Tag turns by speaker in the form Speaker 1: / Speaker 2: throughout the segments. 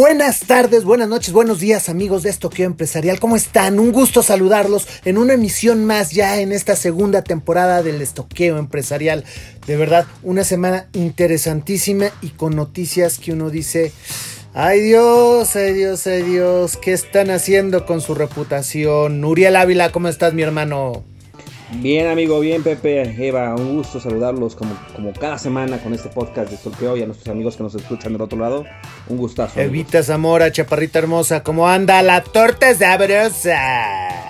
Speaker 1: Buenas tardes, buenas noches, buenos días amigos de Estoqueo Empresarial. ¿Cómo están? Un gusto saludarlos en una emisión más ya en esta segunda temporada del Estoqueo Empresarial. De verdad, una semana interesantísima y con noticias que uno dice, ay Dios, ay Dios, ay Dios, ¿qué están haciendo con su reputación? Uriel Ávila, ¿cómo estás mi hermano?
Speaker 2: Bien, amigo, bien, Pepe, Eva, un gusto saludarlos como, como cada semana con este podcast de Stalkeo y a nuestros amigos que nos escuchan del otro lado. Un gustazo.
Speaker 1: Evita Zamora, chaparrita hermosa, ¿cómo anda la torta sabrosa?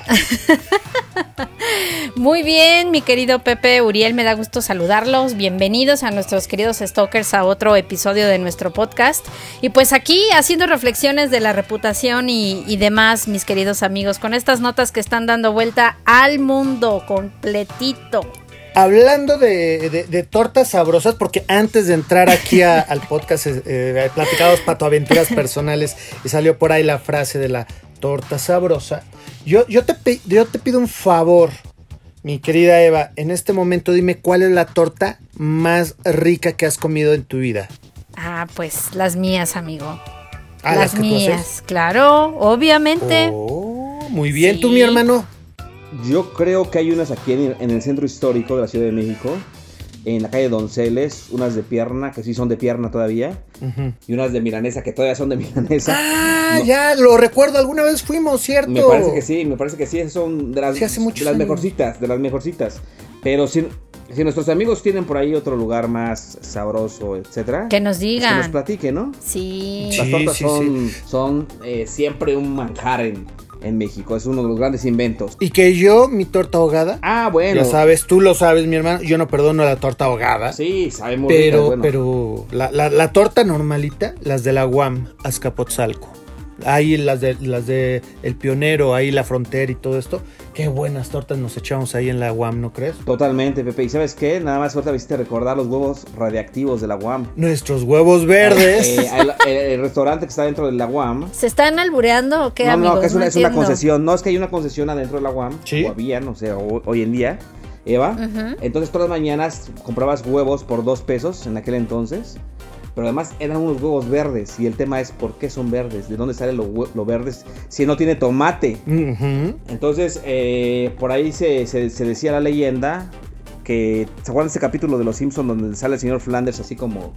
Speaker 3: Muy bien, mi querido Pepe Uriel, me da gusto saludarlos. Bienvenidos a nuestros queridos stalkers a otro episodio de nuestro podcast. Y pues aquí haciendo reflexiones de la reputación y, demás, mis queridos amigos, con estas notas que están dando vuelta al mundo completito.
Speaker 1: Hablando de, tortas sabrosas, porque antes de entrar aquí al podcast, eh, eh, platicados patoaventuras personales, y salió por ahí la frase de la torta sabrosa. Yo, yo, te, yo te pido un favor, mi querida Eva. En este momento dime cuál es la torta más rica que has comido en tu vida.
Speaker 3: Ah, pues las mías, amigo. Ah, las, mías, claro, obviamente.
Speaker 1: Oh, muy bien, tú, mi hermano.
Speaker 2: Yo creo que hay unas aquí en el centro histórico de la Ciudad de México en la calle Donceles, unas de pierna, que sí son de pierna todavía, y unas de milanesa, que todavía son de milanesa.
Speaker 1: Ah, ya, lo recuerdo, alguna vez fuimos, ¿cierto?
Speaker 2: Me parece que sí, me parece que sí, son de las, las mejorcitas, de las mejorcitas. Pero si, si nuestros amigos tienen por ahí otro lugar más sabroso, etcétera,
Speaker 3: que nos digan.
Speaker 2: que nos platiquen, ¿no?
Speaker 3: Sí.
Speaker 2: Las tortas son, son eh, siempre un manjar en en México. Es uno de los grandes inventos.
Speaker 1: Y que yo, mi torta ahogada.
Speaker 2: Ah, bueno.
Speaker 1: Ya sabes, tú lo sabes, mi hermano. Yo no perdono la torta ahogada.
Speaker 2: Sí, sabemos.
Speaker 1: Pero, pero la, la, torta normalita, las de la UAM, Azcapotzalco. Ahí las de, las de El Pionero, ahí la frontera y todo esto. Qué buenas tortas nos echamos ahí en la UAM, ¿no crees?
Speaker 2: Totalmente, Pepe. ¿Y sabes qué? Nada más ahorita visité recordar los huevos radiactivos de la UAM.
Speaker 1: Nuestros huevos verdes.
Speaker 2: Eh, el, restaurante que está dentro de la UAM.
Speaker 3: ¿Se están albureando o qué,
Speaker 2: no,
Speaker 3: amigos?
Speaker 2: No, que es una, es una, concesión. No, es que hay una concesión adentro de la UAM. Sí. O había, no sé, hoy en día. Eva. Entonces todas las mañanas comprabas huevos por dos pesos en aquel entonces pero además eran unos huevos verdes y el tema es por qué son verdes, de dónde sale lo, verdes si no tiene tomate. Entonces, eh, por ahí se, decía la leyenda que, ¿se acuerdan de ese capítulo de Los Simpsons donde sale el señor Flanders así como,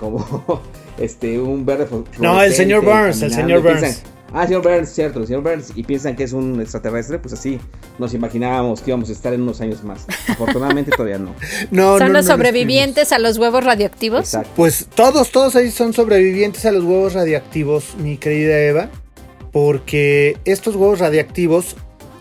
Speaker 2: como, este, un verde?
Speaker 1: No, el señor Burns, el señor Burns.
Speaker 2: Ah, señor Burns, cierto, señor Burns, y piensan que es un extraterrestre, pues así nos imaginábamos que íbamos a estar en unos años más. Afortunadamente todavía no.
Speaker 3: no ¿Son los sobrevivientes a los huevos radioactivos? Exacto.
Speaker 1: Pues todos, todos ahí son sobrevivientes a los huevos radioactivos, mi querida Eva, porque estos huevos radioactivos,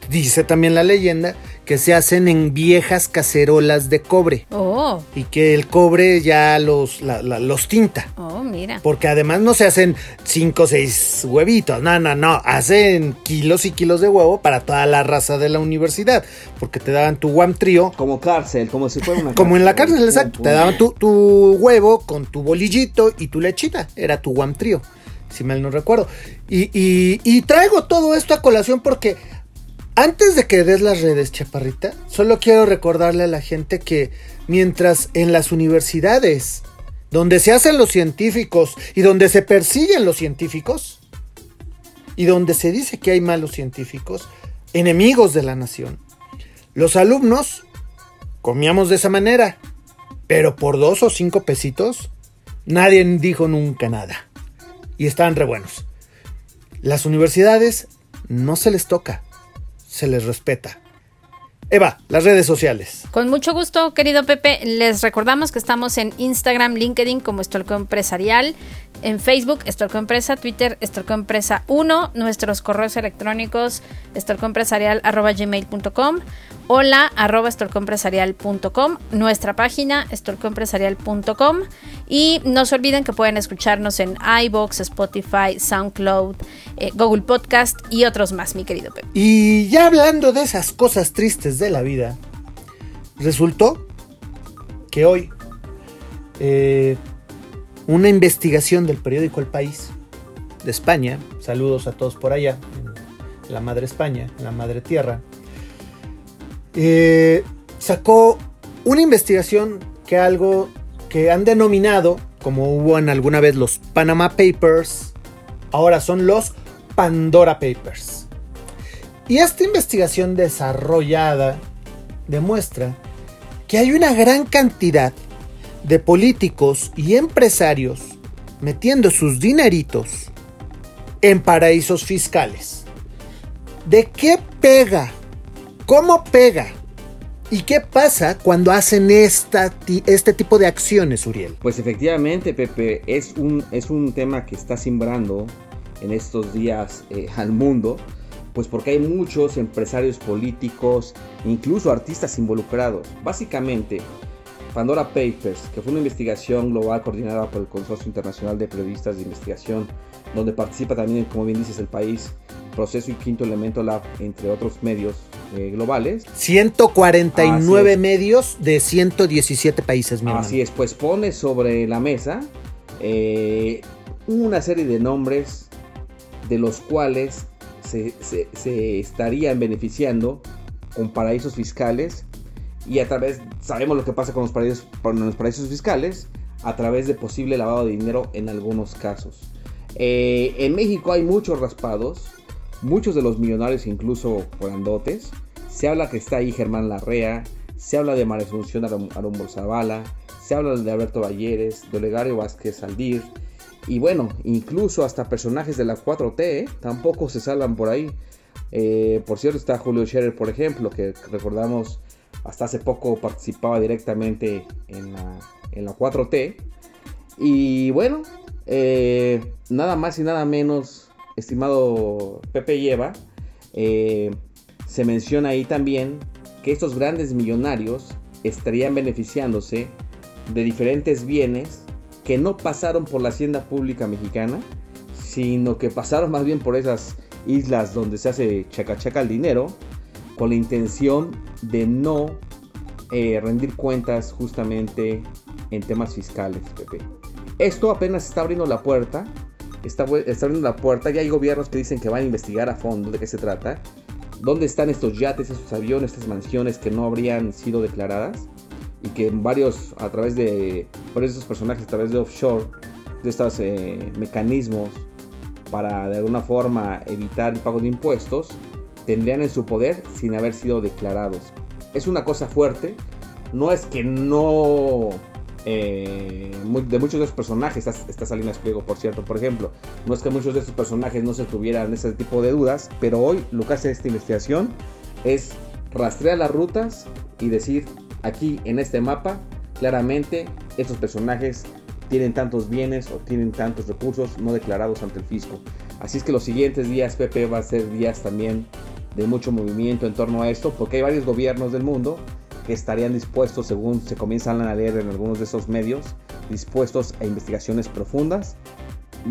Speaker 1: dice también la leyenda, que se hacen en viejas cacerolas de cobre.
Speaker 3: Oh.
Speaker 1: Y que el cobre ya los, los tinta.
Speaker 3: Oh, mira.
Speaker 1: Porque además no se hacen 5 o 6 huevitos. No, no, no. Hacen kilos y kilos de huevo para toda la raza de la universidad. Porque te daban tu guam trío.
Speaker 2: Como cárcel, como si fuera una
Speaker 1: Como en la cárcel, exacto. Te daban tu, tu, huevo con tu bolillito y tu lechita. Era tu guam trío. Si mal no recuerdo. Y, y, y traigo todo esto a colación porque antes de que des las redes, chaparrita, solo quiero recordarle a la gente que mientras en las universidades, donde se hacen los científicos y donde se persiguen los científicos, y donde se dice que hay malos científicos, enemigos de la nación, los alumnos comíamos de esa manera, pero por dos o cinco pesitos, nadie dijo nunca nada. Y estaban re buenos. Las universidades no se les toca se les respeta. Eva, las redes sociales.
Speaker 3: Con mucho gusto, querido Pepe. Les recordamos que estamos en Instagram, LinkedIn como Estolco Empresarial. En Facebook, Estorco Empresa, Twitter, Estorco Empresa 1, nuestros correos electrónicos, estorcoempresarial.gmail.com, hola arroba estorcoempresarial.com, nuestra página estorcoempresarial.com y no se olviden que pueden escucharnos en iBox, Spotify, SoundCloud, eh, Google Podcast y otros más, mi querido Pepe.
Speaker 1: Y ya hablando de esas cosas tristes de la vida, resultó que hoy eh, una investigación del periódico El País de España, saludos a todos por allá, la madre España, la madre tierra, eh, sacó una investigación que algo que han denominado, como hubo en alguna vez los Panama Papers, ahora son los Pandora Papers. Y esta investigación desarrollada demuestra que hay una gran cantidad de políticos y empresarios metiendo sus dineritos en paraísos fiscales. ¿De qué pega? ¿Cómo pega? ¿Y qué pasa cuando hacen esta, este tipo de acciones, Uriel?
Speaker 2: Pues efectivamente, Pepe, es un, es un tema que está simbrando en estos días eh, al mundo, pues porque hay muchos empresarios políticos, incluso artistas involucrados. Básicamente, Pandora Papers, que fue una investigación global coordinada por el Consorcio Internacional de Periodistas de Investigación, donde participa también, como bien dices, el país, Proceso y Quinto Elemento Lab, entre otros medios eh, globales.
Speaker 1: 149 medios de 117 países.
Speaker 2: Mi Así es, pues pone sobre la mesa eh, una serie de nombres de los cuales se, se estarían beneficiando con paraísos fiscales y a través, sabemos lo que pasa con los paraísos, con los paraísos fiscales, a través de posible lavado de dinero en algunos casos. Eh, en México hay muchos raspados, muchos de los millonarios incluso grandotes. Se habla que está ahí Germán Larrea, se habla de María Asunción Arumbo Zavala, se habla de Alberto Valleres, de Olegario Vázquez Aldir, y bueno, incluso hasta personajes de la 4T, ¿eh? tampoco se salvan por ahí. Eh, por cierto, está Julio Scherer, por ejemplo, que recordamos hasta hace poco participaba directamente en la, 4T. Y bueno, eh, nada más y nada menos, estimado Pepe Lleva, eh, se menciona ahí también que estos grandes millonarios estarían beneficiándose de diferentes bienes que no pasaron por la hacienda pública mexicana, sino que pasaron más bien por esas islas donde se hace chaca chaca el dinero con la intención de no eh, rendir cuentas justamente en temas fiscales, Pepe. Esto apenas está abriendo la puerta, está, abriendo la puerta, ya hay gobiernos que dicen que van a investigar a fondo de qué se trata, dónde están estos yates, estos aviones, estas mansiones que no habrían sido declaradas y que varios, a través de, varios de estos personajes, a través de offshore, de estos eh, mecanismos para de alguna forma evitar el pago de impuestos, tendrían en su poder sin haber sido declarados. Es una cosa fuerte, no es que no... Eh, de muchos de esos personajes, está, Salina Espliego, por cierto, por ejemplo, no es que muchos de esos personajes no se tuvieran ese tipo de dudas, pero hoy lo que hace esta investigación es rastrear las rutas y decir aquí en este mapa claramente estos personajes tienen tantos bienes o tienen tantos recursos no declarados ante el fisco. Así es que los siguientes días, Pepe, va a ser días también de mucho movimiento en torno a esto, porque hay varios gobiernos del mundo que estarían dispuestos, según se comienzan a leer en algunos de esos medios, dispuestos a investigaciones profundas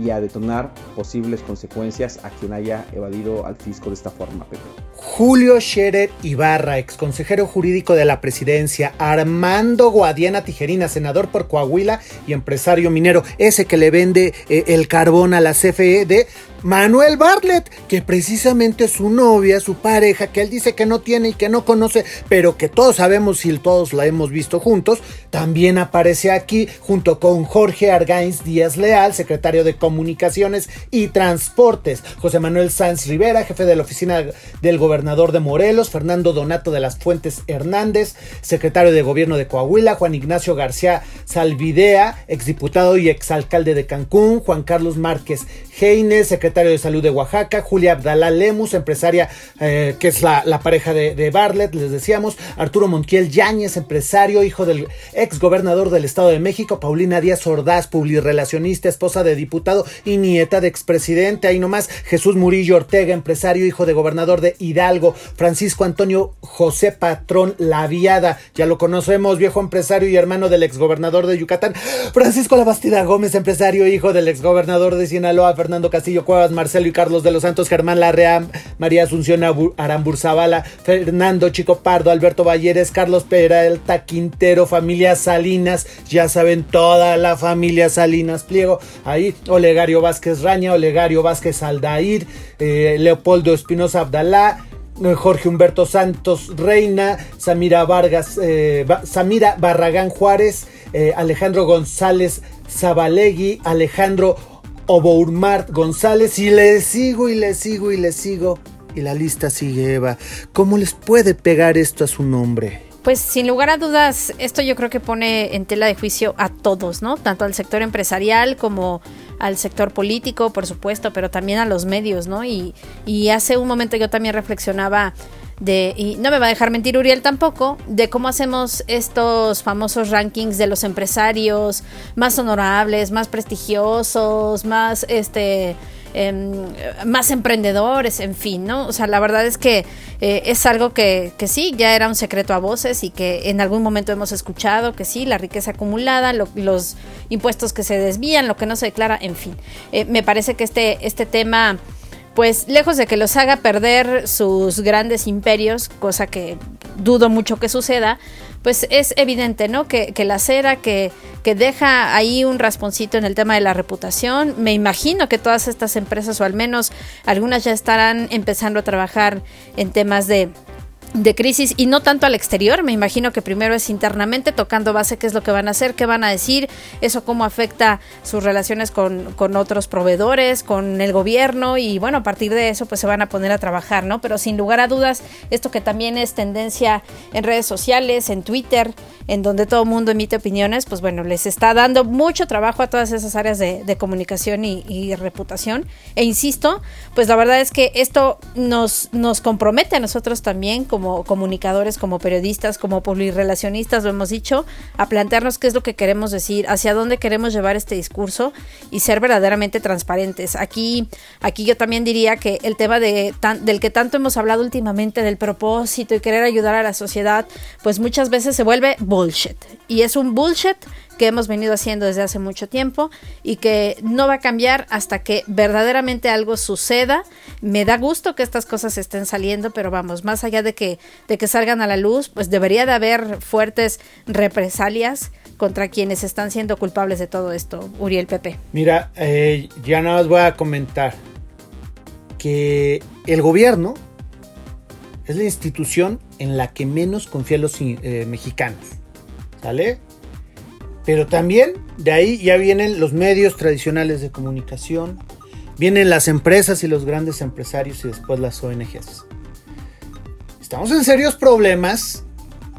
Speaker 2: y a detonar posibles consecuencias a quien haya evadido al fisco de esta forma, Pedro.
Speaker 1: Julio Scherer Ibarra, ex consejero jurídico de la presidencia, Armando Guadiana Tijerina, senador por Coahuila y empresario minero, ese que le vende eh, el carbón a la CFE de Manuel Bartlett, que precisamente su novia, su pareja, que él dice que no tiene y que no conoce, pero que todos sabemos y todos la hemos visto juntos, también aparece aquí junto con Jorge Argainz Díaz Leal, secretario de Comunicaciones y Transportes, José Manuel Sanz Rivera, jefe de la oficina del gobernador de Morelos, Fernando Donato de las Fuentes Hernández, secretario de gobierno de Coahuila, Juan Ignacio García Salvidea, exdiputado y exalcalde de Cancún, Juan Carlos Márquez Heine, secretario de Salud de Oaxaca, Julia Abdalá Lemus, empresaria eh, que es la, pareja de, de, Bartlett, les decíamos, Arturo Montiel Yáñez, empresario, hijo del ex gobernador del Estado de México, Paulina Díaz Ordaz, publirelacionista, esposa de diputado y nieta de expresidente, ahí nomás, Jesús Murillo Ortega, empresario, hijo de gobernador de Hidalgo, Francisco Antonio José Patrón Laviada, ya lo conocemos, viejo empresario y hermano del exgobernador de Yucatán, Francisco Labastida Gómez, empresario, hijo del exgobernador de Sinaloa, Fernando Castillo Cuevas, Marcelo y Carlos de los Santos, Germán Larrea, María Asunción Arambur Zavala, Fernando Chico Pardo, Alberto Valleres, Carlos Peralta Quintero, familia Salinas, ya saben, toda la familia Salinas Pliego, ahí Olegario Vázquez Raña, Olegario Vázquez Aldair, eh, Leopoldo Espinosa Abdalá, Jorge Humberto Santos Reina, Samira Vargas, eh, Samira Barragán Juárez, Alejandro González Zabalegui, Alejandro Obourmart González, y le sigo y le sigo y le sigo. Y la lista sigue, Eva. ¿Cómo les puede pegar esto a su nombre?
Speaker 3: Pues sin lugar a dudas, esto yo creo que pone en tela de juicio a todos, ¿no? Tanto al sector empresarial como al sector político, por supuesto, pero también a los medios, ¿no? Y, y hace un momento yo también reflexionaba de, y no me va a dejar mentir Uriel tampoco, de cómo hacemos estos famosos rankings de los empresarios más honorables, más prestigiosos, más este Em, más emprendedores, en fin, ¿no? O sea, la verdad es que eh, es algo que, que, sí, ya era un secreto a voces y que en algún momento hemos escuchado que sí, la riqueza acumulada, los impuestos que se desvían, lo que no se declara, en fin. Eh, me parece que este, este tema pues lejos de que los haga perder sus grandes imperios, cosa que dudo mucho que suceda, pues es evidente, ¿no? Que, la cera que, que, deja ahí un rasponcito en el tema de la reputación. Me imagino que todas estas empresas, o al menos algunas ya estarán empezando a trabajar en temas de de crisis y no tanto al exterior, me imagino que primero es internamente tocando base qué es lo que van a hacer, qué van a decir, eso cómo afecta sus relaciones con, con, otros proveedores, con el gobierno y bueno, a partir de eso pues se van a poner a trabajar, ¿no? Pero sin lugar a dudas, esto que también es tendencia en redes sociales, en Twitter, en donde todo el mundo emite opiniones, pues bueno, les está dando mucho trabajo a todas esas áreas de, comunicación y, y, reputación. E insisto, pues la verdad es que esto nos, nos compromete a nosotros también como como comunicadores, como periodistas, como publirelacionistas, lo hemos dicho, a plantearnos qué es lo que queremos decir, hacia dónde queremos llevar este discurso y ser verdaderamente transparentes. Aquí, aquí yo también diría que el tema de del que tanto hemos hablado últimamente, del propósito y querer ayudar a la sociedad, pues muchas veces se vuelve bullshit. Y es un bullshit que hemos venido haciendo desde hace mucho tiempo y que no va a cambiar hasta que verdaderamente algo suceda. Me da gusto que estas cosas estén saliendo, pero vamos, más allá de que, de que salgan a la luz, pues debería de haber fuertes represalias contra quienes están siendo culpables de todo esto, Uriel Pepe.
Speaker 1: Mira, eh, ya nada más voy a comentar que el gobierno es la institución en la que menos confían los eh, mexicanos. ¿Sale? Pero también de ahí ya vienen los medios tradicionales de comunicación, vienen las empresas y los grandes empresarios y después las ONGs. Estamos en serios problemas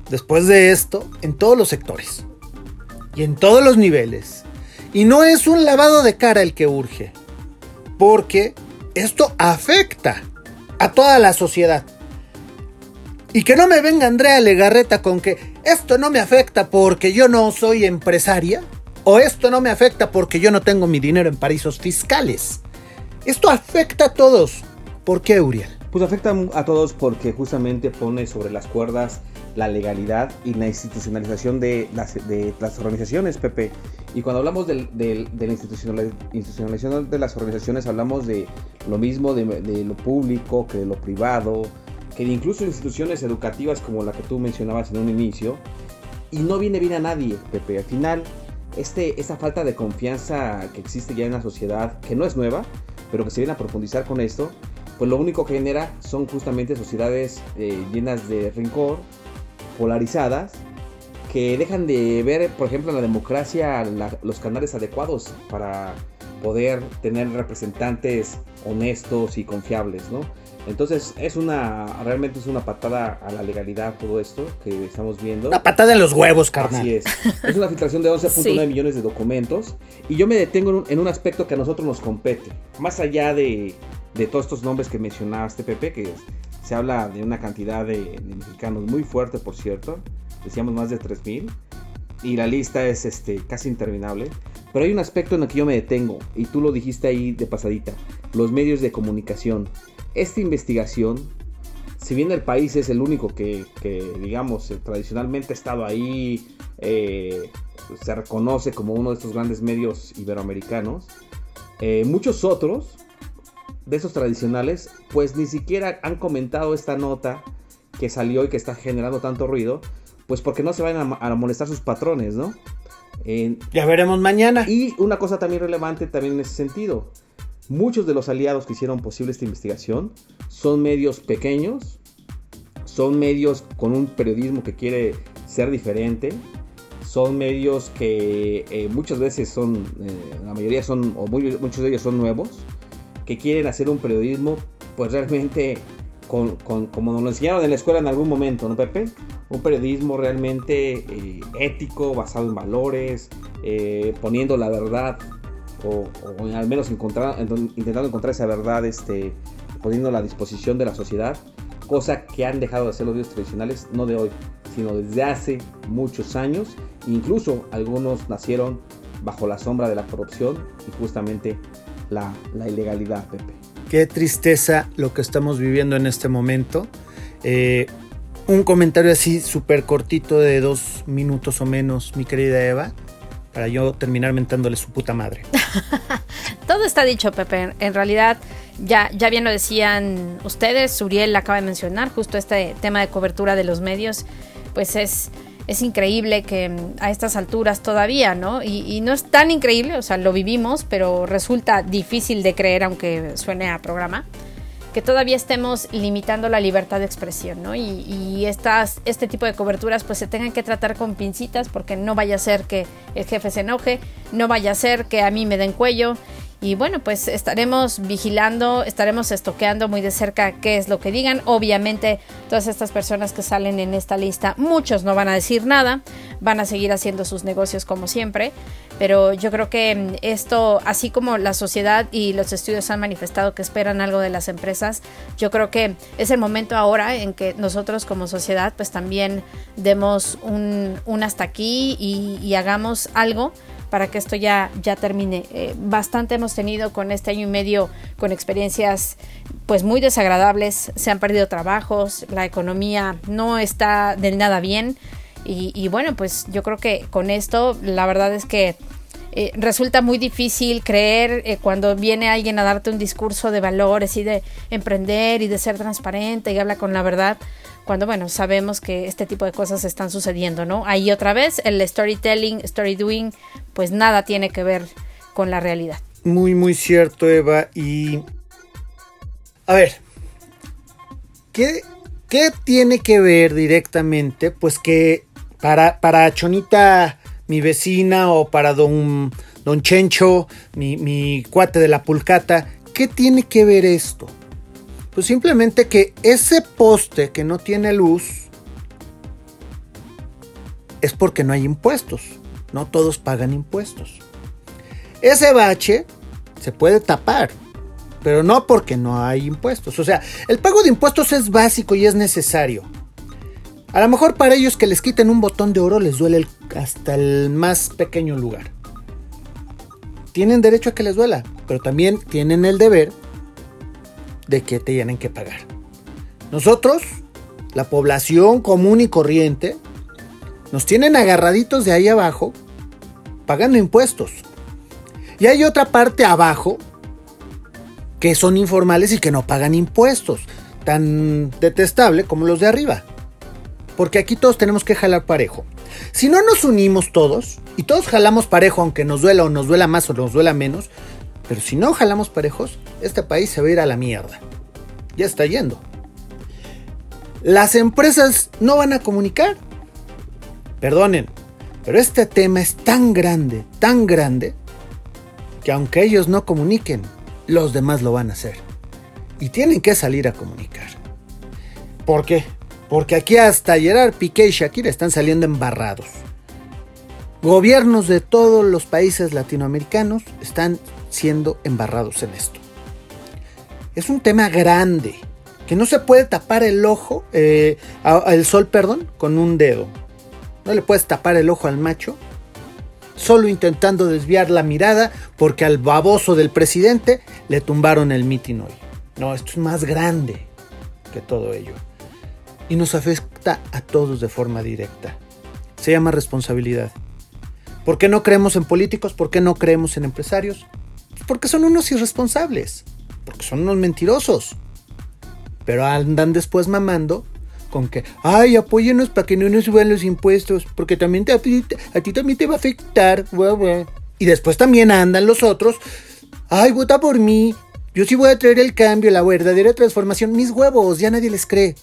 Speaker 1: después de esto en todos los sectores y en todos los niveles. Y no es un lavado de cara el que urge, porque esto afecta a toda la sociedad. Y que no me venga Andrea Legarreta con que esto no me afecta porque yo no soy empresaria o esto no me afecta porque yo no tengo mi dinero en paraísos fiscales. Esto afecta a todos. ¿Por qué, Uriel?
Speaker 2: Pues afecta a todos porque justamente pone sobre las cuerdas la legalidad y la institucionalización de las, organizaciones, Pepe. Y cuando hablamos de, la institucionalización de las organizaciones, hablamos de lo mismo de, de lo público que de lo privado, que incluso instituciones educativas como la que tú mencionabas en un inicio, y no viene bien a nadie, Pepe. Al final, este, esta falta de confianza que existe ya en la sociedad, que no es nueva, pero que se viene a profundizar con esto, pues lo único que genera son justamente sociedades eh, llenas de rencor, polarizadas, que dejan de ver, por ejemplo, en la democracia los canales adecuados para poder tener representantes honestos y confiables, ¿no? Entonces es una, realmente es una patada a la legalidad todo esto que estamos viendo.
Speaker 1: Una patada en los huevos, carnal.
Speaker 2: Así es. Es una filtración de 11.9 millones de documentos. Y yo me detengo en un, aspecto que a nosotros nos compete. Más allá de, todos estos nombres que mencionaste, Pepe, que se habla de una cantidad de, mexicanos muy fuerte, por cierto. Decíamos más de 3.000. Y la lista es este, casi interminable. Pero hay un aspecto en el que yo me detengo. Y tú lo dijiste ahí de pasadita. Los medios de comunicación esta investigación, si bien el país es el único que, digamos, eh, tradicionalmente ha estado ahí, eh, se reconoce como uno de estos grandes medios iberoamericanos, eh, muchos otros de esos tradicionales, pues ni siquiera han comentado esta nota que salió y que está generando tanto ruido, pues porque no se van a, molestar sus patrones, ¿no?
Speaker 1: ya veremos mañana.
Speaker 2: Y una cosa también relevante también en ese sentido. Muchos de los aliados que hicieron posible esta investigación son medios pequeños, son medios con un periodismo que quiere ser diferente, son medios que eh, muchas veces son, eh, la mayoría son, o muchos de ellos son nuevos, que quieren hacer un periodismo pues realmente con, como nos lo enseñaron en la escuela en algún momento, ¿no, Pepe? Un periodismo realmente eh, ético, basado en valores, poniendo la verdad o, al menos intentando encontrar esa verdad, este, poniendo a disposición de la sociedad, cosa que han dejado de hacer los medios tradicionales, no de hoy, sino desde hace muchos años, incluso algunos nacieron bajo la sombra de la corrupción y justamente la, la ilegalidad, Pepe.
Speaker 1: Qué tristeza lo que estamos viviendo en este momento. Eh, un comentario así súper cortito de dos minutos o menos, mi querida Eva para yo terminar mentándole su puta madre.
Speaker 3: Todo está dicho, Pepe. En realidad, ya, ya bien lo decían ustedes, Uriel acaba de mencionar justo este tema de cobertura de los medios, pues es, es increíble que mm, a estas alturas todavía, ¿no? Y, y, no es tan increíble, o sea, lo vivimos, pero resulta difícil de creer aunque suene a programa que todavía estemos limitando la libertad de expresión, ¿no? Y, estas, este tipo de coberturas pues se tengan que tratar con pincitas porque no vaya a ser que el jefe se enoje, no vaya a ser que a mí me den cuello. Y bueno, pues estaremos vigilando, estaremos estoqueando muy de cerca qué es lo que digan. Obviamente, todas estas personas que salen en esta lista, muchos no van a decir nada, van a seguir haciendo sus negocios como siempre. Pero yo creo que mm, esto, así como la sociedad y los estudios han manifestado que esperan algo de las empresas, yo creo que es el momento ahora en que nosotros como sociedad pues también demos un, hasta aquí y, hagamos algo para que esto ya, ya termine. Eh, bastante hemos tenido con este año y medio con experiencias pues muy desagradables, se han perdido trabajos, la economía no está del nada bien. Y, bueno, pues yo creo que con esto la verdad es que eh, resulta muy difícil creer eh, cuando viene alguien a darte un discurso de valores y de emprender y de ser transparente y habla con la verdad, cuando bueno, sabemos que este tipo de cosas están sucediendo, ¿no? Ahí otra vez el storytelling, story doing, pues nada tiene que ver con la realidad.
Speaker 1: Muy, muy cierto, Eva. Y... A ver, ¿qué, qué tiene que ver directamente? Pues que para, Chonita, mi vecina, o para don, don Chencho, mi, mi cuate de la pulcata, ¿qué tiene que ver esto? Pues simplemente que ese poste que no tiene luz es porque no hay impuestos. No todos pagan impuestos. Ese bache se puede tapar, pero no porque no hay impuestos. O sea, el pago de impuestos es básico y es necesario. A lo mejor para ellos que les quiten un botón de oro les duele hasta el más pequeño lugar. Tienen derecho a que les duela, pero también tienen el deber de que tienen que pagar. Nosotros, la población común y corriente, nos tienen agarraditos de ahí abajo pagando impuestos. Y hay otra parte abajo que son informales y que no pagan impuestos, tan detestable como los de arriba porque aquí todos tenemos que jalar parejo. Si no nos unimos todos, y todos jalamos parejo, aunque nos duela o nos duela más o nos duela menos, pero si no jalamos parejos, este país se va a ir a la mierda. Ya está yendo. Las empresas no van a comunicar. Perdonen, pero este tema es tan grande, tan grande, que aunque ellos no comuniquen, los demás lo van a hacer. y tienen que salir a comunicar. ¿Por qué? Porque aquí hasta Gerard Piqué y Shakira están saliendo embarrados. Gobiernos de todos los países latinoamericanos están siendo embarrados en esto. Es un tema grande, que no se puede tapar el ojo, eh, sol, perdón, con un dedo. No le puedes tapar el ojo al macho, solo intentando desviar la mirada porque al baboso del presidente le tumbaron el mitin hoy. No, esto es más grande que todo ello. Y nos afecta a todos de forma directa. Se llama responsabilidad. ¿Por qué no creemos en políticos? ¿Por qué no creemos en empresarios? Porque son unos irresponsables. Porque son unos mentirosos. Pero andan después mamando con que, ay, apóyenos para que no nos suban los impuestos, porque también te, a ti también te va a afectar. Y después también andan los otros, ay, vota por mí, yo sí voy a traer el cambio, la verdadera transformación. Mis huevos, ya nadie les cree.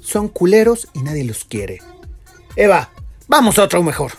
Speaker 1: Son culeros y nadie los quiere. Eva, vamos a otro mejor.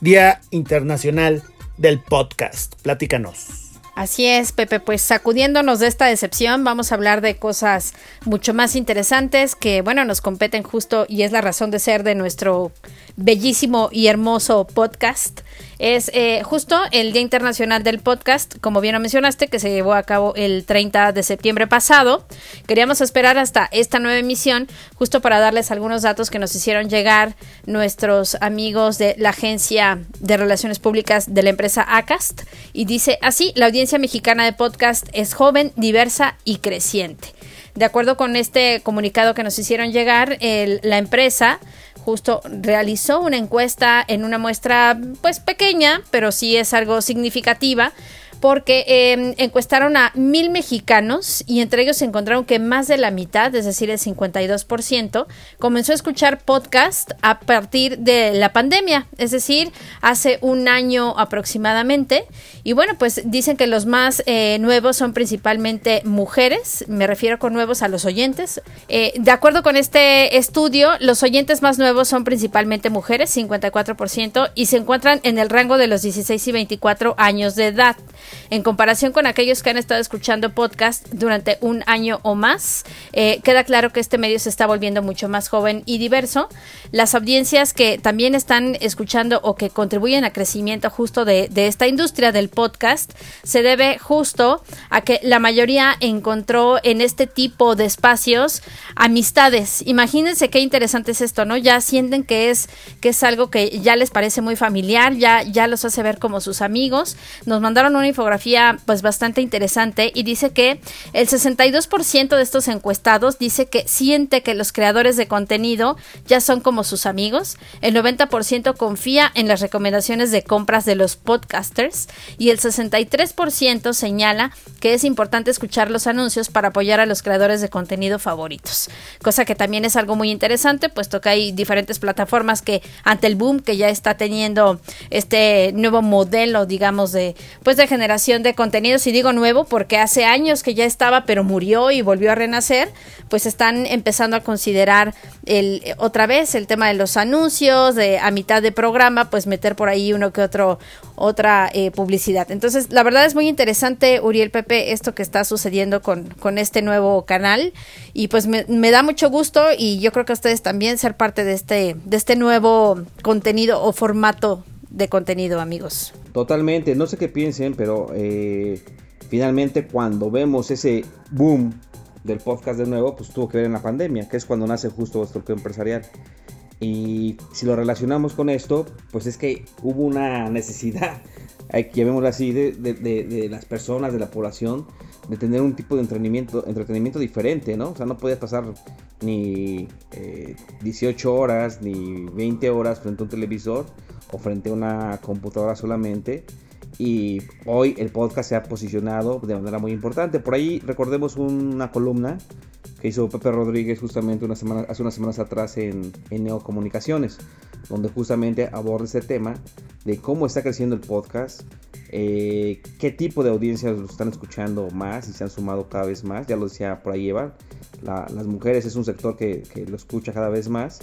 Speaker 1: Día Internacional del Podcast. Platícanos.
Speaker 3: Así es, Pepe, pues sacudiéndonos de esta decepción, vamos a hablar de cosas mucho más interesantes que, bueno, nos competen justo y es la razón de ser de nuestro bellísimo y hermoso podcast. Es eh, justo el Día Internacional del Podcast, como bien lo mencionaste, que se llevó a cabo el 30 de septiembre pasado. Queríamos esperar hasta esta nueva emisión, justo para darles algunos datos que nos hicieron llegar nuestros amigos de la Agencia de Relaciones Públicas de la empresa ACAST. Y dice así, la audiencia mexicana de podcast es joven, diversa y creciente. De acuerdo con este comunicado que nos hicieron llegar, la empresa justo realizó una encuesta en una muestra pues pequeña, pero sí es algo significativa porque em, encuestaron a mil mexicanos y entre ellos encontraron que más de la mitad, es decir, el 52%, comenzó a escuchar podcast a partir de la pandemia, es decir, hace un año aproximadamente. Y bueno, pues dicen que los más eh, nuevos son principalmente mujeres, me refiero con nuevos a los oyentes. Eh, de acuerdo con este estudio, los oyentes más nuevos son principalmente mujeres, 54%, y se encuentran en el rango de los 16 y 24 años de edad. En comparación con aquellos que han estado escuchando podcast durante un año o más, eh, queda claro que este medio se está volviendo mucho más joven y diverso. Las audiencias que también están escuchando o que contribuyen al crecimiento justo de, esta industria del podcast se debe justo a que la mayoría encontró en este tipo de espacios amistades. Imagínense qué interesante es esto, ¿no? Ya sienten que es, que es algo que ya les parece muy familiar, ya, ya los hace ver como sus amigos. Nos mandaron una infografía pues bastante interesante y dice que el 62% de estos encuestados dice que siente que los creadores de contenido ya son como sus amigos, el 90% confía en las recomendaciones de compras de los podcasters y el 63% señala que es importante escuchar los anuncios para apoyar a los creadores de contenido favoritos, cosa que también es algo muy interesante puesto que hay diferentes plataformas que ante el boom que ya está teniendo este nuevo modelo digamos de pues de generación de contenidos, y digo nuevo porque hace años que ya estaba, pero murió y volvió a renacer, pues están empezando a considerar el, otra vez el tema de los anuncios, de a mitad de programa, pues meter por ahí uno que otro, otra eh, publicidad. Entonces, la verdad es muy interesante, Uriel Pepe, esto que está sucediendo con, con este nuevo canal, y pues me, me da mucho gusto y yo creo que ustedes también ser parte de este, de este nuevo contenido o formato de contenido, amigos.
Speaker 2: Totalmente, no sé qué piensen, pero eh, finalmente cuando vemos ese boom del podcast de nuevo, pues tuvo que ver en la pandemia, que es cuando nace justo vuestro empresarial. Y si lo relacionamos con esto, pues es que hubo una necesidad, llamémoslo así, de, de, las personas, de la población, de tener un tipo de entretenimiento, entretenimiento diferente, ¿no? O sea, no podías pasar ni 18 eh, horas, ni 20 horas frente a un televisor o frente a una computadora solamente. Y hoy el podcast se ha posicionado de manera muy importante. Por ahí recordemos una columna que hizo Pepe Rodríguez justamente una semana, hace unas semanas atrás en, en Neocomunicaciones, donde justamente aborda ese tema de cómo está creciendo el podcast, eh, qué tipo de audiencias lo están escuchando más y se han sumado cada vez más. Ya lo decía por ahí Eva, las mujeres es un sector que, que lo escucha cada vez más,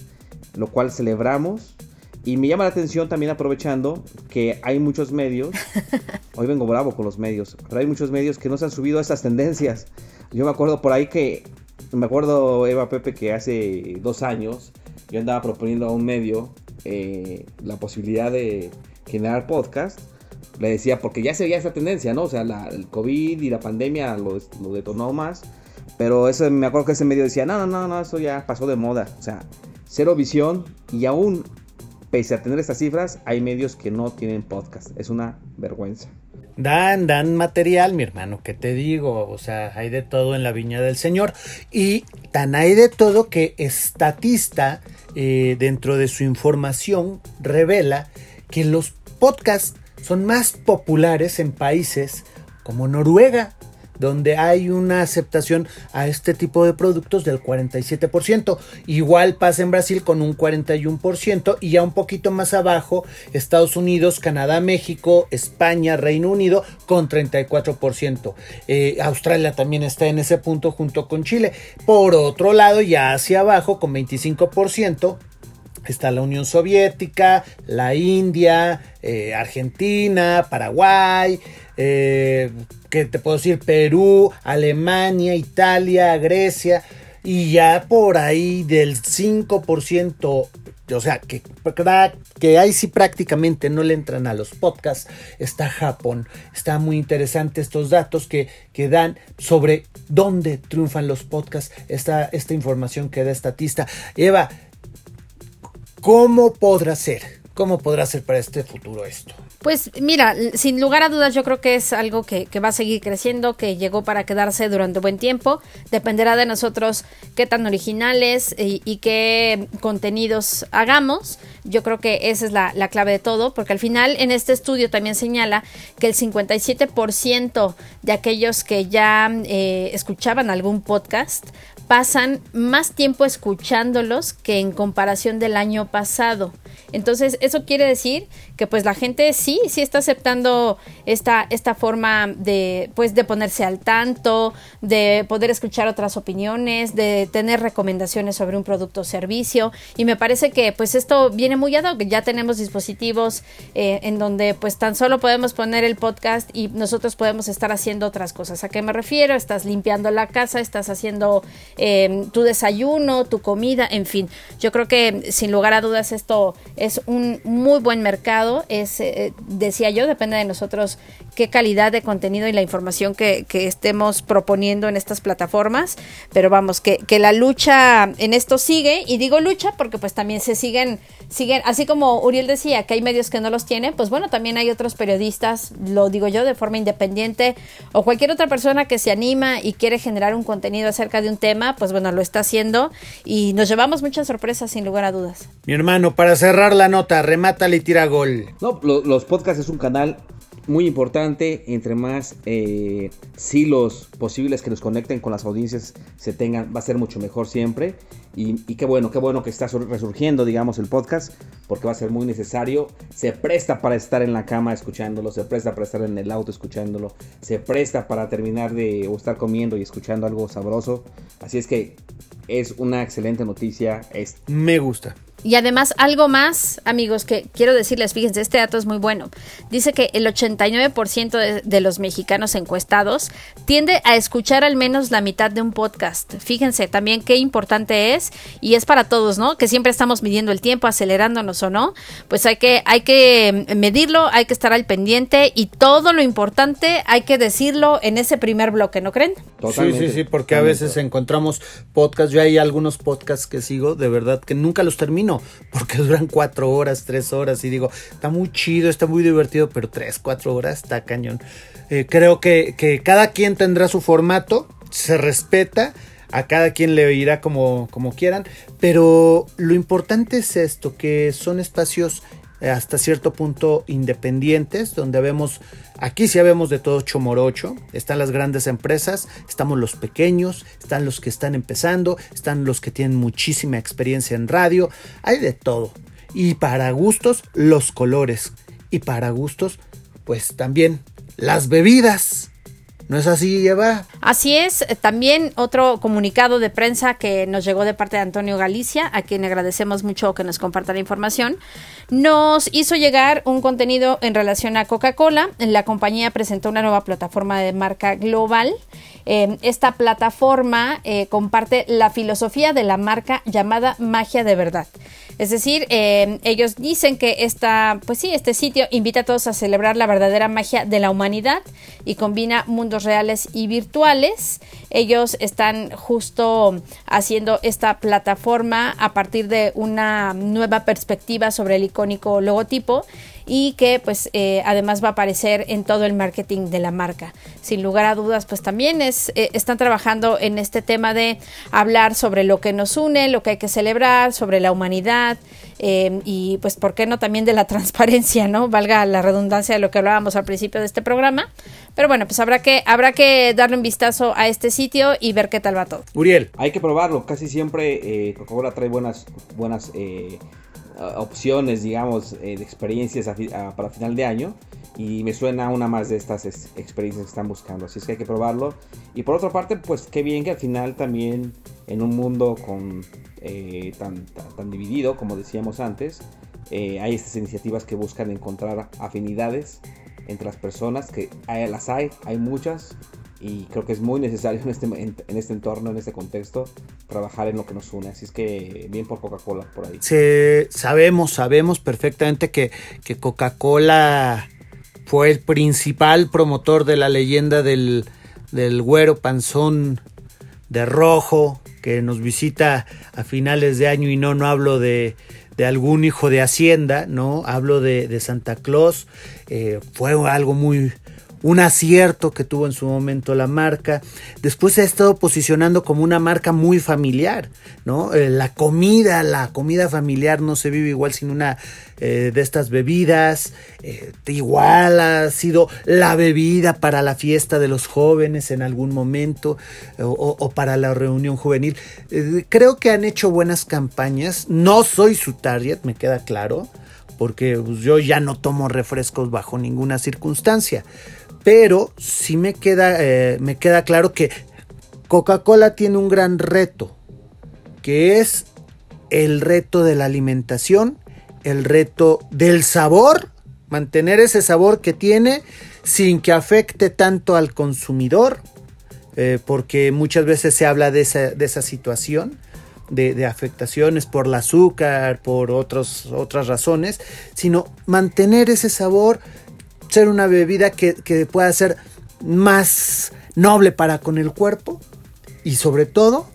Speaker 2: lo cual celebramos y me llama la atención también aprovechando que hay muchos medios, hoy vengo bravo con los medios, pero hay muchos medios que no se han subido a estas tendencias. Yo me acuerdo por ahí que, me acuerdo Eva Pepe que hace dos años yo andaba proponiendo a un medio eh, la posibilidad de generar podcast. Le decía, porque ya se veía esa tendencia, ¿no? O sea, el COVID y la pandemia lo, lo detonó más. Pero eso, me acuerdo que ese medio decía, no, no, no, no, eso ya pasó de moda. O sea, cero visión y aún, pese a tener estas cifras, hay medios que no tienen podcast. Es una vergüenza.
Speaker 1: Dan, dan material, mi hermano, que te digo, o sea, hay de todo en la viña del Señor. Y tan hay de todo que Estatista, eh, dentro de su información, revela que los podcasts son más populares en países como Noruega, donde hay una aceptación a este tipo de productos del 47%. Igual pasa en Brasil con un 41% y ya un poquito más abajo Estados Unidos, Canadá, México, España, Reino Unido con 34%. Eh, Australia también está en ese punto junto con Chile. Por otro lado, ya hacia abajo con 25%. Está la Unión Soviética, la India, eh, Argentina, Paraguay, eh, que te puedo decir Perú, Alemania, Italia, Grecia, y ya por ahí del 5%, o sea, que, que ahí sí prácticamente no le entran a los podcasts, está Japón. Está muy interesante estos datos que, que dan sobre dónde triunfan los podcasts, esta, esta información que da Estatista. Eva, ¿cómo podrá ser? ¿Cómo podrá ser para este futuro esto?
Speaker 3: Pues mira, sin lugar a dudas yo creo que es algo que, va a seguir creciendo, que llegó para quedarse durante buen tiempo. Dependerá de nosotros qué tan originales y, qué contenidos hagamos. Yo creo que esa es la, clave de todo, porque al final en este estudio también señala que el 57% de aquellos que ya eh, escuchaban algún podcast pasan más tiempo escuchándolos que en comparación del año pasado. Entonces, eso quiere decir que pues la gente sí, sí está aceptando esta, esta forma de, pues, de ponerse al tanto, de poder escuchar otras opiniones, de tener recomendaciones sobre un producto o servicio. Y me parece que pues esto viene muy a que ya tenemos dispositivos eh, en donde pues tan solo podemos poner el podcast y nosotros podemos estar haciendo otras cosas. ¿A qué me refiero? Estás limpiando la casa, estás haciendo eh, tu desayuno, tu comida, en fin. Yo creo que sin lugar a dudas esto es un muy buen mercado es, eh, decía yo, depende de nosotros qué calidad de contenido y la información que, estemos proponiendo en estas plataformas, pero vamos, que, que, la lucha en esto sigue, y digo lucha porque pues también se siguen, siguen, así como Uriel decía que hay medios que no los tienen, pues bueno, también hay otros periodistas, lo digo yo, de forma independiente, o cualquier otra persona que se anima y quiere generar un contenido acerca de un tema, pues bueno, lo está haciendo y nos llevamos muchas sorpresas sin lugar a dudas.
Speaker 1: Mi hermano, para cerrar la nota, remátale y tira gol.
Speaker 2: No, los podcasts es un canal muy importante. Entre más eh, silos posibles que nos conecten con las audiencias se tengan, va a ser mucho mejor siempre. Y, qué bueno, qué bueno que está resurgiendo, digamos, el podcast, porque va a ser muy necesario. Se presta para estar en la cama escuchándolo, se presta para estar en el auto escuchándolo, se presta para terminar de o estar comiendo y escuchando algo sabroso. Así es que es una excelente noticia.
Speaker 1: Me gusta.
Speaker 3: Y además, algo más, amigos, que quiero decirles, fíjense, este dato es muy bueno. Dice que el 89% de, los mexicanos encuestados tiende a escuchar al menos la mitad de un podcast. Fíjense también qué importante es, y es para todos, ¿no? Que siempre estamos midiendo el tiempo, acelerándonos o no. Pues hay que, hay que medirlo, hay que estar al pendiente, y todo lo importante hay que decirlo en ese primer bloque, ¿no creen?
Speaker 1: sí, sí, sí, porque a veces encontramos podcasts, yo hay algunos podcasts que sigo, de verdad, que nunca los termino porque duran cuatro horas, tres horas, y digo, está muy chido, está muy divertido, pero tres, cuatro horas está cañón. Eh, creo que, que cada quien tendrá su formato, se respeta, a cada quien le irá como, como quieran, pero lo importante es esto, que son espacios eh, hasta cierto punto independientes, donde vemos, aquí sí vemos de todo chomorocho, están las grandes empresas, estamos los pequeños, están los que están empezando, están los que tienen muchísima experiencia en radio, hay de todo. Y para gustos, los colores. Y para gustos, pues también las bebidas. ¿No es así, Eva?
Speaker 3: Así es. También otro comunicado de prensa que nos llegó de parte de Antonio Galicia, a quien agradecemos mucho que nos comparta la información, nos hizo llegar un contenido en relación a Coca-Cola. La compañía presentó una nueva plataforma de marca global. Eh, esta plataforma eh, comparte la filosofía de la marca llamada Magia de Verdad. Es decir, eh, ellos dicen que esta, pues sí, este sitio invita a todos a celebrar la verdadera magia de la humanidad y combina mundos reales y virtuales. Ellos están justo haciendo esta plataforma a partir de una nueva perspectiva sobre el icónico logotipo y que pues eh, además va a aparecer en todo el marketing de la marca. Sin lugar a dudas, pues también es, eh, están trabajando en este tema de hablar sobre lo que nos une, lo que hay que celebrar, sobre la humanidad eh, y pues por qué no también de la transparencia, ¿no? Valga la redundancia de lo que hablábamos al principio de este programa. Pero bueno, pues habrá que, habrá que darle un vistazo a este sitio y ver qué tal va todo.
Speaker 2: Uriel. Hay que probarlo, casi siempre Coca-Cola trae buenas, buenas opciones, digamos, eh, de experiencias para final de año. Y me suena una más de estas experiencias que están buscando. Así es que hay que probarlo. Y por otra parte, pues qué bien que al final también en un mundo con, eh, tan, tan, dividido, como decíamos antes, eh, hay estas iniciativas que buscan encontrar afinidades entre las personas, que hay, las hay, hay muchas, y creo que es muy necesario en este, en, este entorno, en este contexto, trabajar en lo que nos une. Así es que bien por Coca-Cola por ahí.
Speaker 1: Sí, sabemos, sabemos perfectamente que, que Coca-Cola fue el principal promotor de la leyenda del, del güero panzón de rojo que nos visita a finales de año y no, no hablo de, de algún hijo de Hacienda, ¿no? Hablo de, de Santa Claus. Eh, fue algo muy, un acierto que tuvo en su momento la marca. Después se ha estado posicionando como una marca muy familiar, ¿no? Eh, la comida, la comida familiar no se vive igual sin una eh, de estas bebidas. Eh, igual ha sido la bebida para la fiesta de los jóvenes en algún momento o, para la reunión juvenil. creo que han hecho buenas campañas. No soy su target, me queda claro porque pues, yo ya no tomo refrescos bajo ninguna circunstancia. Pero sí me queda, eh, me queda claro que Coca-Cola tiene un gran reto, que es el reto de la alimentación, el reto del sabor, mantener ese sabor que tiene sin que afecte tanto al consumidor, eh, porque muchas veces se habla de esa, situación. De, afectaciones por el azúcar, por otras razones, sino mantener ese sabor ser una bebida que, pueda ser más noble para con el cuerpo y sobre todo,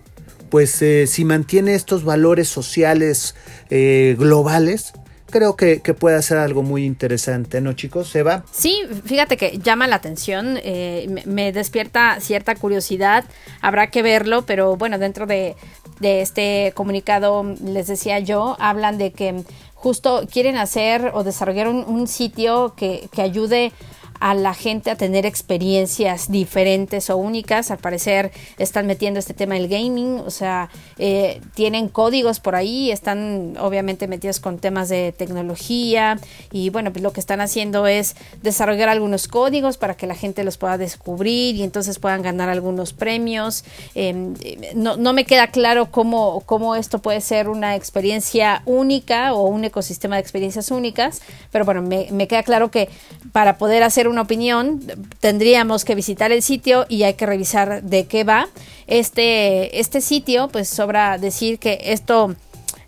Speaker 1: pues eh, si mantiene estos valores sociales eh, globales, creo que, puede ser algo muy interesante, ¿no, chicos? ¿Seba?
Speaker 3: Sí, fíjate que llama la atención, eh, me, despierta cierta curiosidad, habrá que verlo, pero bueno, dentro de, este comunicado, les decía yo, hablan de que justo quieren hacer o desarrollar un, sitio que, que ayude a la gente a tener experiencias diferentes o únicas. Al parecer están metiendo este tema del gaming, o sea, eh, tienen códigos por ahí, están obviamente metidos con temas de tecnología y bueno, pues lo que están haciendo es desarrollar algunos códigos para que la gente los pueda descubrir y entonces puedan ganar algunos premios. Em, no, no, me queda claro cómo, cómo esto puede ser una experiencia única o un ecosistema de experiencias únicas, pero bueno, me, me queda claro que para poder hacer una opinión, tendríamos que visitar el sitio y hay que revisar de qué va. Este, este sitio, pues sobra decir que esto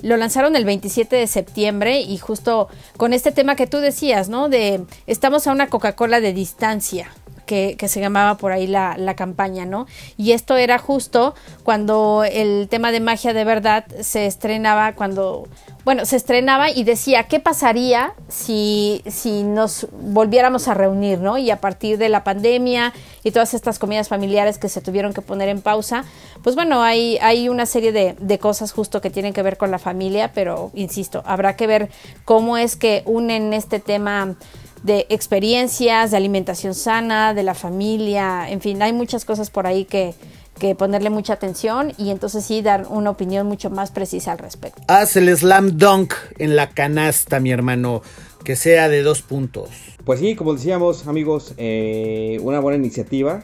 Speaker 3: lo lanzaron el 27 de septiembre y justo con este tema que tú decías, ¿no? De estamos a una Coca-Cola de distancia. Que, se llamaba por ahí la, la, campaña, ¿no? Y esto era justo cuando el tema de magia de verdad se estrenaba, cuando bueno, se estrenaba y decía, ¿qué pasaría si, si nos volviéramos a reunir, ¿no? Y a partir de la pandemia y todas estas comidas familiares que se tuvieron que poner en pausa, pues bueno, hay, hay una serie de, de cosas justo que tienen que ver con la familia, pero insisto, habrá que ver cómo es que unen este tema de experiencias, de alimentación sana, de la familia, en fin, hay muchas cosas por ahí que, que ponerle mucha atención y entonces sí dar una opinión mucho más precisa al respecto.
Speaker 1: Haz el slam dunk en la canasta, mi hermano, que sea de dos puntos.
Speaker 2: Pues sí, como decíamos, amigos, eh, una buena iniciativa.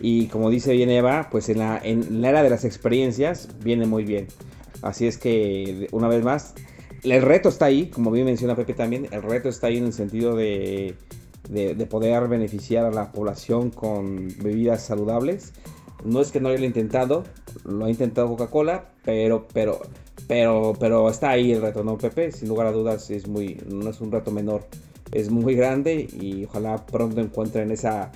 Speaker 2: Y como dice bien Eva, pues en la, en la era de las experiencias viene muy bien. Así es que, una vez más, el reto está ahí, como bien menciona Pepe también, el reto está ahí en el sentido de, de, poder beneficiar a la población con bebidas saludables. No es que no haya intentado, lo ha intentado Coca-Cola, pero, pero, pero, pero está ahí el reto, ¿no, Pepe? Sin lugar a dudas, es muy, no es un reto menor, es muy grande y ojalá pronto encuentren esa,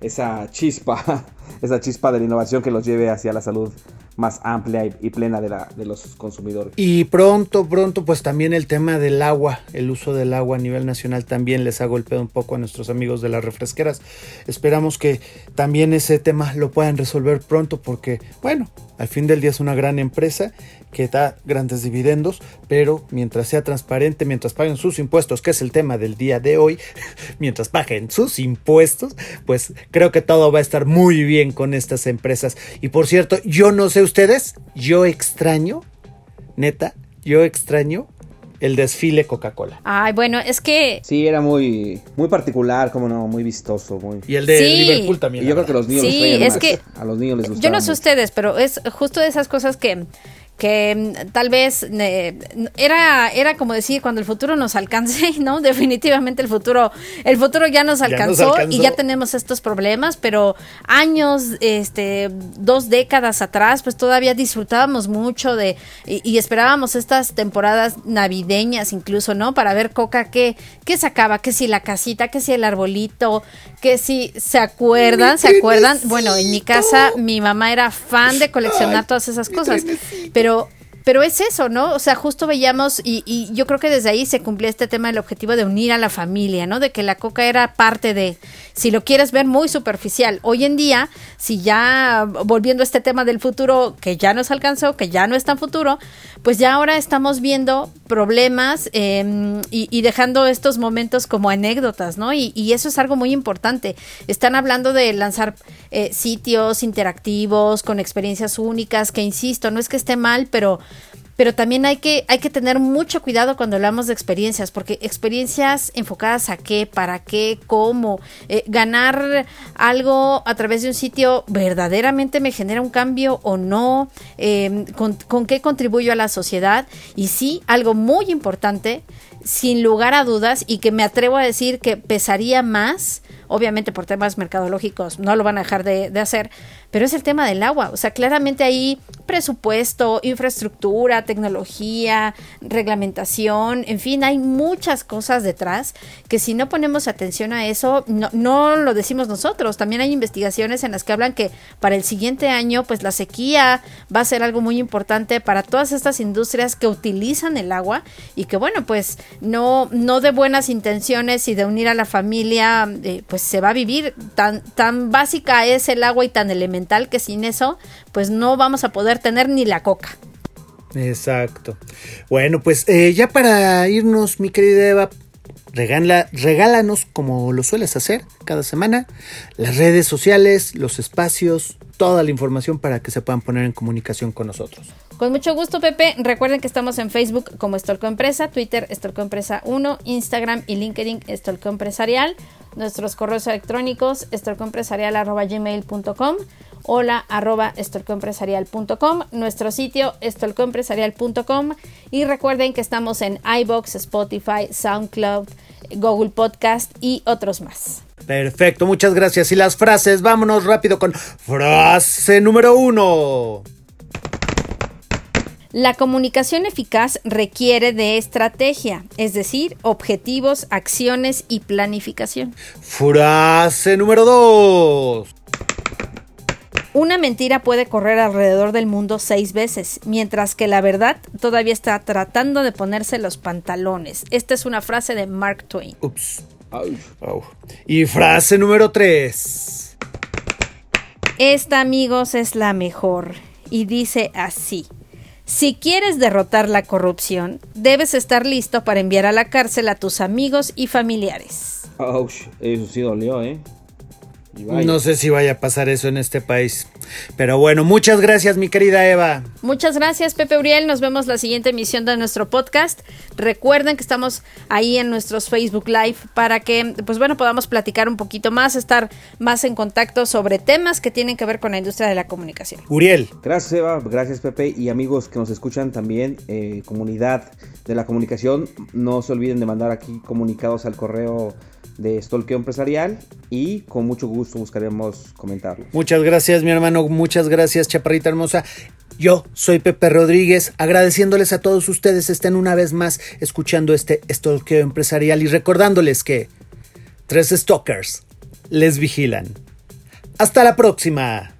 Speaker 2: esa chispa, esa chispa de la innovación que los lleve hacia la salud más amplia y, plena de, la, de los consumidores.
Speaker 1: Y pronto, pronto, pues también el tema del agua, el uso del agua a nivel nacional también les ha golpeado un poco a nuestros amigos de las refresqueras. Esperamos que también ese tema lo puedan resolver pronto porque, bueno, al fin del día es una gran empresa que da grandes dividendos, pero mientras sea transparente, mientras paguen sus impuestos, que es el tema del día de hoy, mientras paguen sus impuestos, pues creo que todo va a estar muy bien con estas empresas. Y por cierto, yo no sé ustedes, yo extraño, neta, yo extraño el desfile Coca-Cola.
Speaker 3: Ay, bueno, es que...
Speaker 2: Sí, era muy, muy particular, como no, muy vistoso. Muy...
Speaker 1: Y el de Liverpool también.
Speaker 2: Y yo creo que los niños
Speaker 3: sí, es que
Speaker 2: a los niños les gustaba
Speaker 3: Yo no sé ustedes, pero es justo de esas cosas que que mm, tal vez eh, era, era como decir cuando el futuro nos alcance, ¿no? Definitivamente el futuro, el futuro ya nos alcanzó, y ya tenemos estos problemas, pero años, este, dos décadas atrás, pues todavía disfrutábamos mucho de, y, esperábamos estas temporadas navideñas incluso, ¿no? Para ver Coca qué, qué sacaba, que si la casita, que si el arbolito, que si se acuerdan, se acuerdan. Bueno, en mi casa mi mamá era fan de coleccionar todas esas cosas, pero pero, es eso, ¿no? O sea, justo veíamos, y, y, yo creo que desde ahí se cumplía este tema del objetivo de unir a la familia, ¿no? De que la coca era parte de, si lo quieres ver muy superficial. Hoy en día, si ya volviendo a este tema del futuro, que ya nos alcanzó, que ya no es tan futuro, pues ya ahora estamos viendo problemas em, y, dejando estos momentos como anécdotas, ¿no? Y, y, eso es algo muy importante. Están hablando de lanzar eh, sitios interactivos con experiencias únicas, que insisto, no es que esté mal, pero pero también hay que, hay que tener mucho cuidado cuando hablamos de experiencias, porque experiencias enfocadas a qué, para qué, cómo, eh, ganar algo a través de un sitio verdaderamente me genera un cambio o no, em, con, con qué contribuyo a la sociedad. Y sí, algo muy importante, sin lugar a dudas, y que me atrevo a decir que pesaría más, obviamente por temas mercadológicos no lo van a dejar de, hacer, pero es el tema del agua. O sea, claramente ahí presupuesto, infraestructura, tecnología, reglamentación, en fin, hay muchas cosas detrás que si no ponemos atención a eso, no, no lo decimos nosotros, también hay investigaciones en las que hablan que para el siguiente año, pues la sequía va a ser algo muy importante para todas estas industrias que utilizan el agua y que bueno, pues no, no de buenas intenciones y de unir a la familia, eh, pues se va a vivir. Tan, tan básica es el agua y tan elemental que sin eso, pues no vamos a poder tener ni la coca.
Speaker 1: Exacto. Bueno, pues eh, ya para irnos, mi querida Eva, regala, regálanos como lo sueles hacer cada semana, las redes sociales, los espacios, toda la información para que se puedan poner en comunicación con nosotros.
Speaker 3: Con mucho gusto, Pepe. Recuerden que estamos en Facebook como Estolco Empresa, Twitter Estolco Empresa 1, Instagram y LinkedIn Estolco Empresarial. Nuestros correos electrónicos estolcoempresarial.gmail.com hola arroba estolcoempresarial.com nuestro sitio estolcoempresarial.com y recuerden que estamos en iBox, Spotify, SoundCloud, Google Podcast y otros más.
Speaker 1: Perfecto, muchas gracias. Y las frases, vámonos rápido con frase número uno.
Speaker 3: La comunicación eficaz requiere de estrategia, es decir, objetivos, acciones y planificación.
Speaker 1: Frase número dos.
Speaker 3: Una mentira puede correr alrededor del mundo seis veces, mientras que la verdad todavía está tratando de ponerse los pantalones. Esta es una frase de Mark Twain.
Speaker 1: Ups. Y frase número tres.
Speaker 3: Esta, amigos, es la mejor. Y dice así. Si quieres derrotar la corrupción, debes estar listo para enviar a la cárcel a tus amigos y familiares.
Speaker 2: eso sí dolió, ¿eh?
Speaker 1: No sé si vaya a pasar eso en este país. Pero bueno, muchas gracias, mi querida Eva.
Speaker 3: Muchas gracias, Pepe Uriel. Nos vemos la siguiente emisión de nuestro podcast. Recuerden que estamos ahí en nuestros Facebook Live para que, pues bueno, podamos platicar un poquito más, estar más en contacto sobre temas que tienen que ver con la industria de la comunicación.
Speaker 1: Uriel.
Speaker 2: Gracias, Eva. Gracias, Pepe. Y amigos que nos escuchan también, eh, comunidad de la comunicación, no se olviden de mandar aquí comunicados al correo de Stalkeo Empresarial y con mucho gusto buscaremos comentarlo.
Speaker 1: Muchas gracias, mi hermano. Muchas gracias, Chaparrita Hermosa. Yo soy Pepe Rodríguez, agradeciéndoles a todos ustedes estén una vez más escuchando este Stalkeo Empresarial y recordándoles que tres stalkers les vigilan. Hasta la próxima.